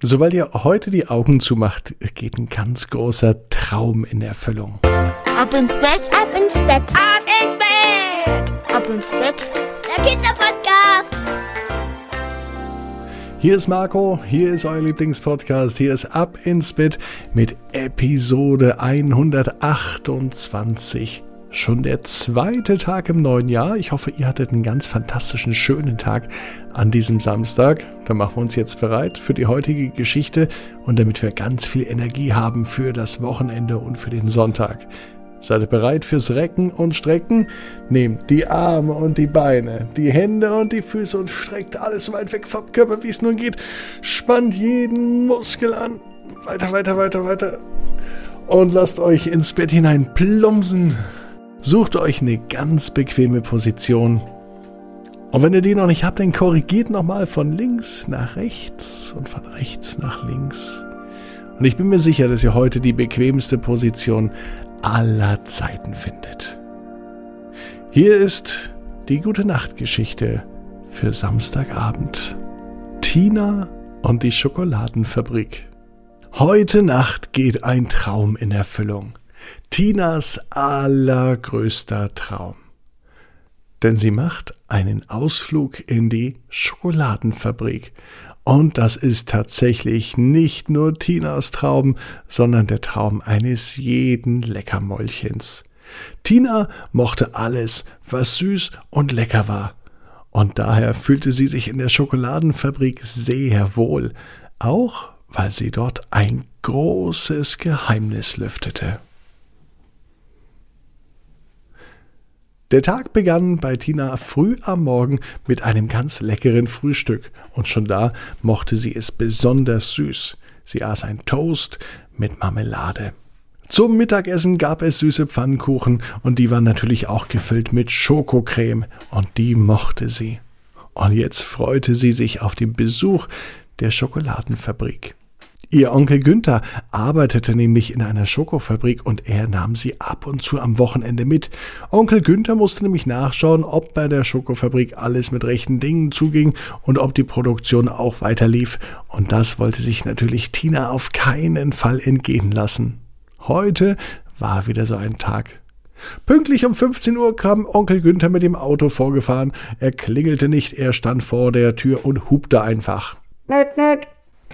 Sobald ihr heute die Augen zumacht, geht ein ganz großer Traum in Erfüllung. Ab ins Bett, ab ins Bett, ab ins Bett, ab ins Bett. Der Kinderpodcast. Hier ist Marco, hier ist euer Lieblingspodcast, hier ist Ab ins Bett mit Episode 128. Schon der zweite Tag im neuen Jahr. Ich hoffe, ihr hattet einen ganz fantastischen, schönen Tag an diesem Samstag. Dann machen wir uns jetzt bereit für die heutige Geschichte und damit wir ganz viel Energie haben für das Wochenende und für den Sonntag. Seid ihr bereit fürs Recken und Strecken? Nehmt die Arme und die Beine, die Hände und die Füße und streckt alles so weit weg vom Körper, wie es nur geht. Spannt jeden Muskel an. Weiter, weiter, weiter, weiter. Und lasst euch ins Bett hinein plumpsen. Sucht euch eine ganz bequeme Position. Und wenn ihr die noch nicht habt, dann korrigiert nochmal von links nach rechts und von rechts nach links. Und ich bin mir sicher, dass ihr heute die bequemste Position aller Zeiten findet. Hier ist die gute Nachtgeschichte für Samstagabend. Tina und die Schokoladenfabrik. Heute Nacht geht ein Traum in Erfüllung. Tinas allergrößter Traum. Denn sie macht einen Ausflug in die Schokoladenfabrik. Und das ist tatsächlich nicht nur Tinas Traum, sondern der Traum eines jeden Leckermäulchens. Tina mochte alles, was süß und lecker war. Und daher fühlte sie sich in der Schokoladenfabrik sehr wohl, auch weil sie dort ein großes Geheimnis lüftete. Der Tag begann bei Tina früh am Morgen mit einem ganz leckeren Frühstück, und schon da mochte sie es besonders süß. Sie aß ein Toast mit Marmelade. Zum Mittagessen gab es süße Pfannkuchen, und die waren natürlich auch gefüllt mit Schokocreme, und die mochte sie. Und jetzt freute sie sich auf den Besuch der Schokoladenfabrik. Ihr Onkel Günther arbeitete nämlich in einer Schokofabrik und er nahm sie ab und zu am Wochenende mit. Onkel Günther musste nämlich nachschauen, ob bei der Schokofabrik alles mit rechten Dingen zuging und ob die Produktion auch weiter lief. Und das wollte sich natürlich Tina auf keinen Fall entgehen lassen. Heute war wieder so ein Tag. Pünktlich um 15 Uhr kam Onkel Günther mit dem Auto vorgefahren. Er klingelte nicht, er stand vor der Tür und hupte einfach. Nöt, nöt.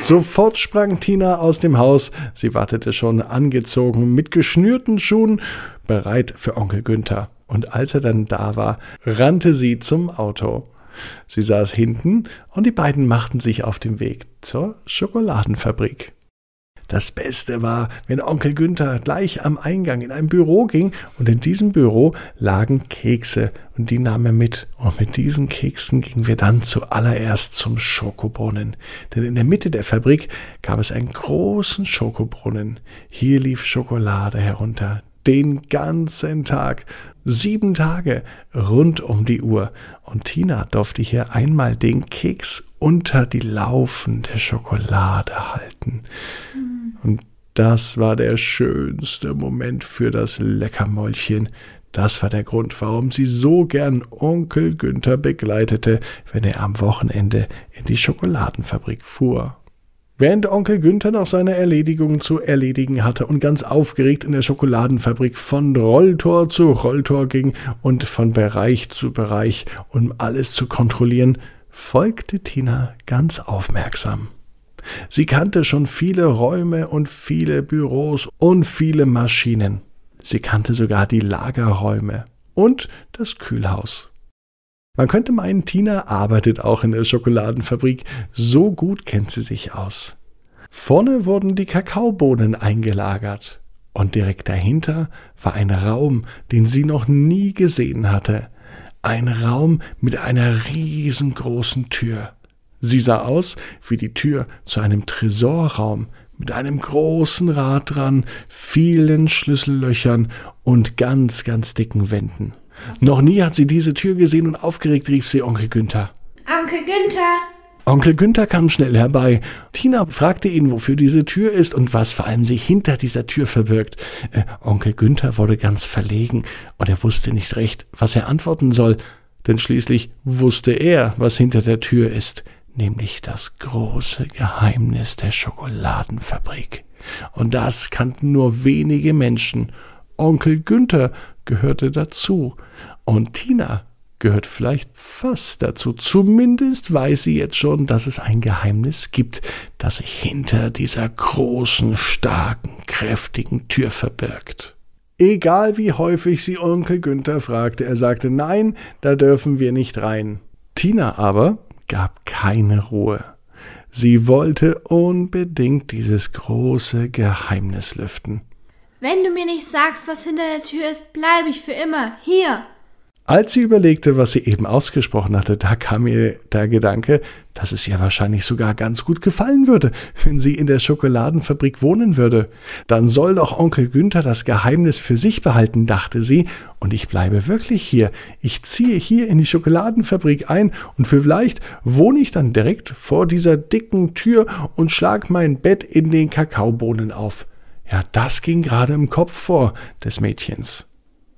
Sofort sprang Tina aus dem Haus. Sie wartete schon angezogen mit geschnürten Schuhen, bereit für Onkel Günther. Und als er dann da war, rannte sie zum Auto. Sie saß hinten und die beiden machten sich auf den Weg zur Schokoladenfabrik. Das Beste war, wenn Onkel Günther gleich am Eingang in ein Büro ging und in diesem Büro lagen Kekse und die nahm er mit. Und mit diesen Keksen gingen wir dann zuallererst zum Schokobrunnen. Denn in der Mitte der Fabrik gab es einen großen Schokobrunnen. Hier lief Schokolade herunter. Den ganzen Tag. Sieben Tage rund um die Uhr. Und Tina durfte hier einmal den Keks unter die laufende Schokolade halten. Und das war der schönste Moment für das Leckermäulchen. Das war der Grund, warum sie so gern Onkel Günther begleitete, wenn er am Wochenende in die Schokoladenfabrik fuhr. Während Onkel Günther noch seine Erledigungen zu erledigen hatte und ganz aufgeregt in der Schokoladenfabrik von Rolltor zu Rolltor ging und von Bereich zu Bereich, um alles zu kontrollieren, folgte Tina ganz aufmerksam. Sie kannte schon viele Räume und viele Büros und viele Maschinen. Sie kannte sogar die Lagerräume und das Kühlhaus. Man könnte meinen, Tina arbeitet auch in der Schokoladenfabrik, so gut kennt sie sich aus. Vorne wurden die Kakaobohnen eingelagert, und direkt dahinter war ein Raum, den sie noch nie gesehen hatte. Ein Raum mit einer riesengroßen Tür. Sie sah aus wie die Tür zu einem Tresorraum mit einem großen Rad dran, vielen Schlüssellöchern und ganz, ganz dicken Wänden. Noch nie hat sie diese Tür gesehen und aufgeregt rief sie Onkel Günther. Onkel Günther! Onkel Günther kam schnell herbei. Tina fragte ihn, wofür diese Tür ist und was vor allem sich hinter dieser Tür verbirgt. Äh, Onkel Günther wurde ganz verlegen und er wusste nicht recht, was er antworten soll, denn schließlich wusste er, was hinter der Tür ist nämlich das große Geheimnis der Schokoladenfabrik. Und das kannten nur wenige Menschen. Onkel Günther gehörte dazu. Und Tina gehört vielleicht fast dazu. Zumindest weiß sie jetzt schon, dass es ein Geheimnis gibt, das sich hinter dieser großen, starken, kräftigen Tür verbirgt. Egal wie häufig sie Onkel Günther fragte, er sagte, nein, da dürfen wir nicht rein. Tina aber gab keine Ruhe. Sie wollte unbedingt dieses große Geheimnis lüften. Wenn du mir nicht sagst, was hinter der Tür ist, bleibe ich für immer hier. Als sie überlegte, was sie eben ausgesprochen hatte, da kam ihr der Gedanke, dass es ihr wahrscheinlich sogar ganz gut gefallen würde, wenn sie in der Schokoladenfabrik wohnen würde. Dann soll doch Onkel Günther das Geheimnis für sich behalten, dachte sie, und ich bleibe wirklich hier. Ich ziehe hier in die Schokoladenfabrik ein und vielleicht wohne ich dann direkt vor dieser dicken Tür und schlag mein Bett in den Kakaobohnen auf. Ja, das ging gerade im Kopf vor des Mädchens.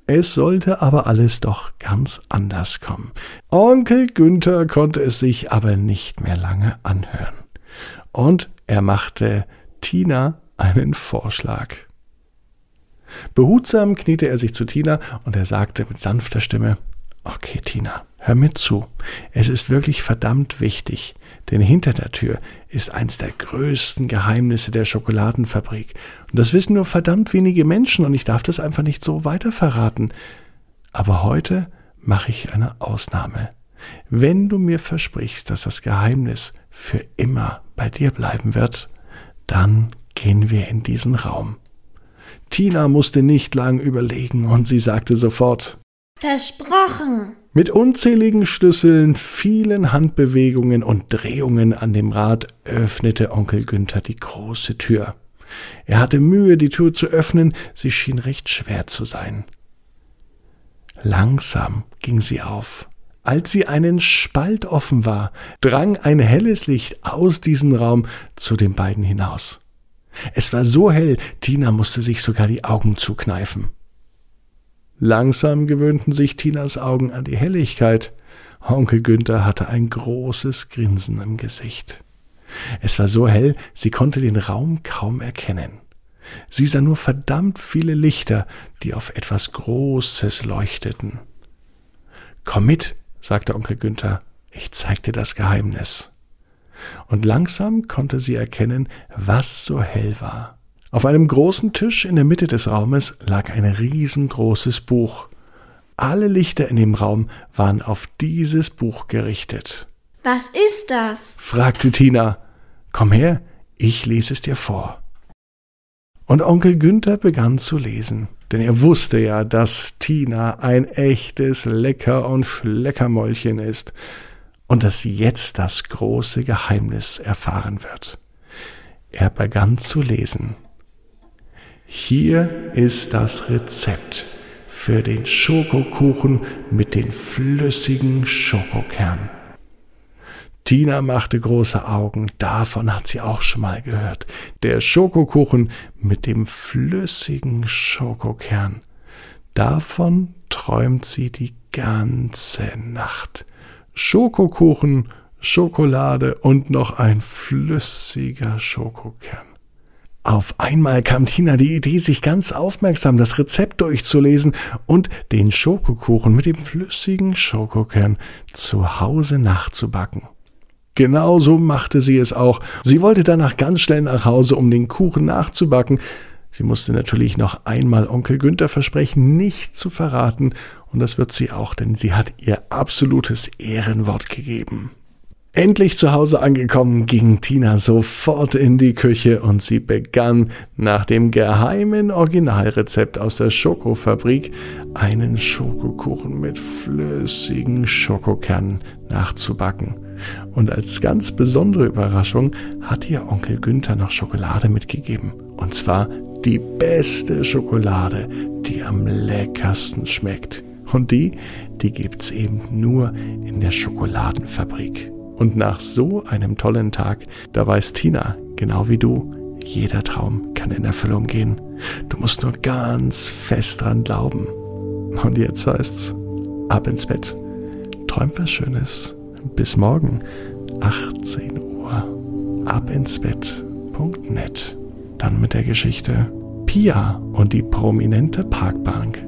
Es sollte aber alles doch ganz anders kommen. Onkel Günther konnte es sich aber nicht mehr lange anhören. Und er machte Tina einen Vorschlag. Behutsam kniete er sich zu Tina und er sagte mit sanfter Stimme Okay, Tina, hör mir zu. Es ist wirklich verdammt wichtig, denn hinter der Tür ist eins der größten Geheimnisse der Schokoladenfabrik. Und das wissen nur verdammt wenige Menschen und ich darf das einfach nicht so weiter verraten. Aber heute mache ich eine Ausnahme. Wenn du mir versprichst, dass das Geheimnis für immer bei dir bleiben wird, dann gehen wir in diesen Raum. Tina musste nicht lang überlegen und sie sagte sofort Versprochen. Mit unzähligen Schlüsseln, vielen Handbewegungen und Drehungen an dem Rad öffnete Onkel Günther die große Tür. Er hatte Mühe, die Tür zu öffnen, sie schien recht schwer zu sein. Langsam ging sie auf. Als sie einen Spalt offen war, drang ein helles Licht aus diesem Raum zu den beiden hinaus. Es war so hell, Tina musste sich sogar die Augen zukneifen. Langsam gewöhnten sich Tinas Augen an die Helligkeit. Onkel Günther hatte ein großes Grinsen im Gesicht. Es war so hell, sie konnte den Raum kaum erkennen. Sie sah nur verdammt viele Lichter, die auf etwas Großes leuchteten. Komm mit, sagte Onkel Günther, ich zeig dir das Geheimnis. Und langsam konnte sie erkennen, was so hell war. Auf einem großen Tisch in der Mitte des Raumes lag ein riesengroßes Buch. Alle Lichter in dem Raum waren auf dieses Buch gerichtet. Was ist das? fragte Tina. Komm her, ich lese es dir vor. Und Onkel Günther begann zu lesen, denn er wusste ja, dass Tina ein echtes Lecker- und Schleckermäulchen ist und dass sie jetzt das große Geheimnis erfahren wird. Er begann zu lesen. Hier ist das Rezept für den Schokokuchen mit den flüssigen Schokokernen. Tina machte große Augen, davon hat sie auch schon mal gehört. Der Schokokuchen mit dem flüssigen Schokokern. Davon träumt sie die ganze Nacht. Schokokuchen, Schokolade und noch ein flüssiger Schokokern. Auf einmal kam Tina die Idee, sich ganz aufmerksam das Rezept durchzulesen und den Schokokuchen mit dem flüssigen Schokokern zu Hause nachzubacken. Genauso machte sie es auch. Sie wollte danach ganz schnell nach Hause, um den Kuchen nachzubacken. Sie musste natürlich noch einmal Onkel Günther versprechen, nicht zu verraten, und das wird sie auch, denn sie hat ihr absolutes Ehrenwort gegeben. Endlich zu Hause angekommen, ging Tina sofort in die Küche und sie begann nach dem geheimen Originalrezept aus der Schokofabrik einen Schokokuchen mit flüssigen Schokokernen nachzubacken. Und als ganz besondere Überraschung hat ihr Onkel Günther noch Schokolade mitgegeben. Und zwar die beste Schokolade, die am leckersten schmeckt. Und die, die gibt's eben nur in der Schokoladenfabrik. Und nach so einem tollen Tag, da weiß Tina, genau wie du, jeder Traum kann in Erfüllung gehen. Du musst nur ganz fest dran glauben. Und jetzt heißt's, ab ins Bett. Träum was Schönes. Bis morgen. 18 Uhr. Abinsbett.net. Dann mit der Geschichte Pia und die prominente Parkbank.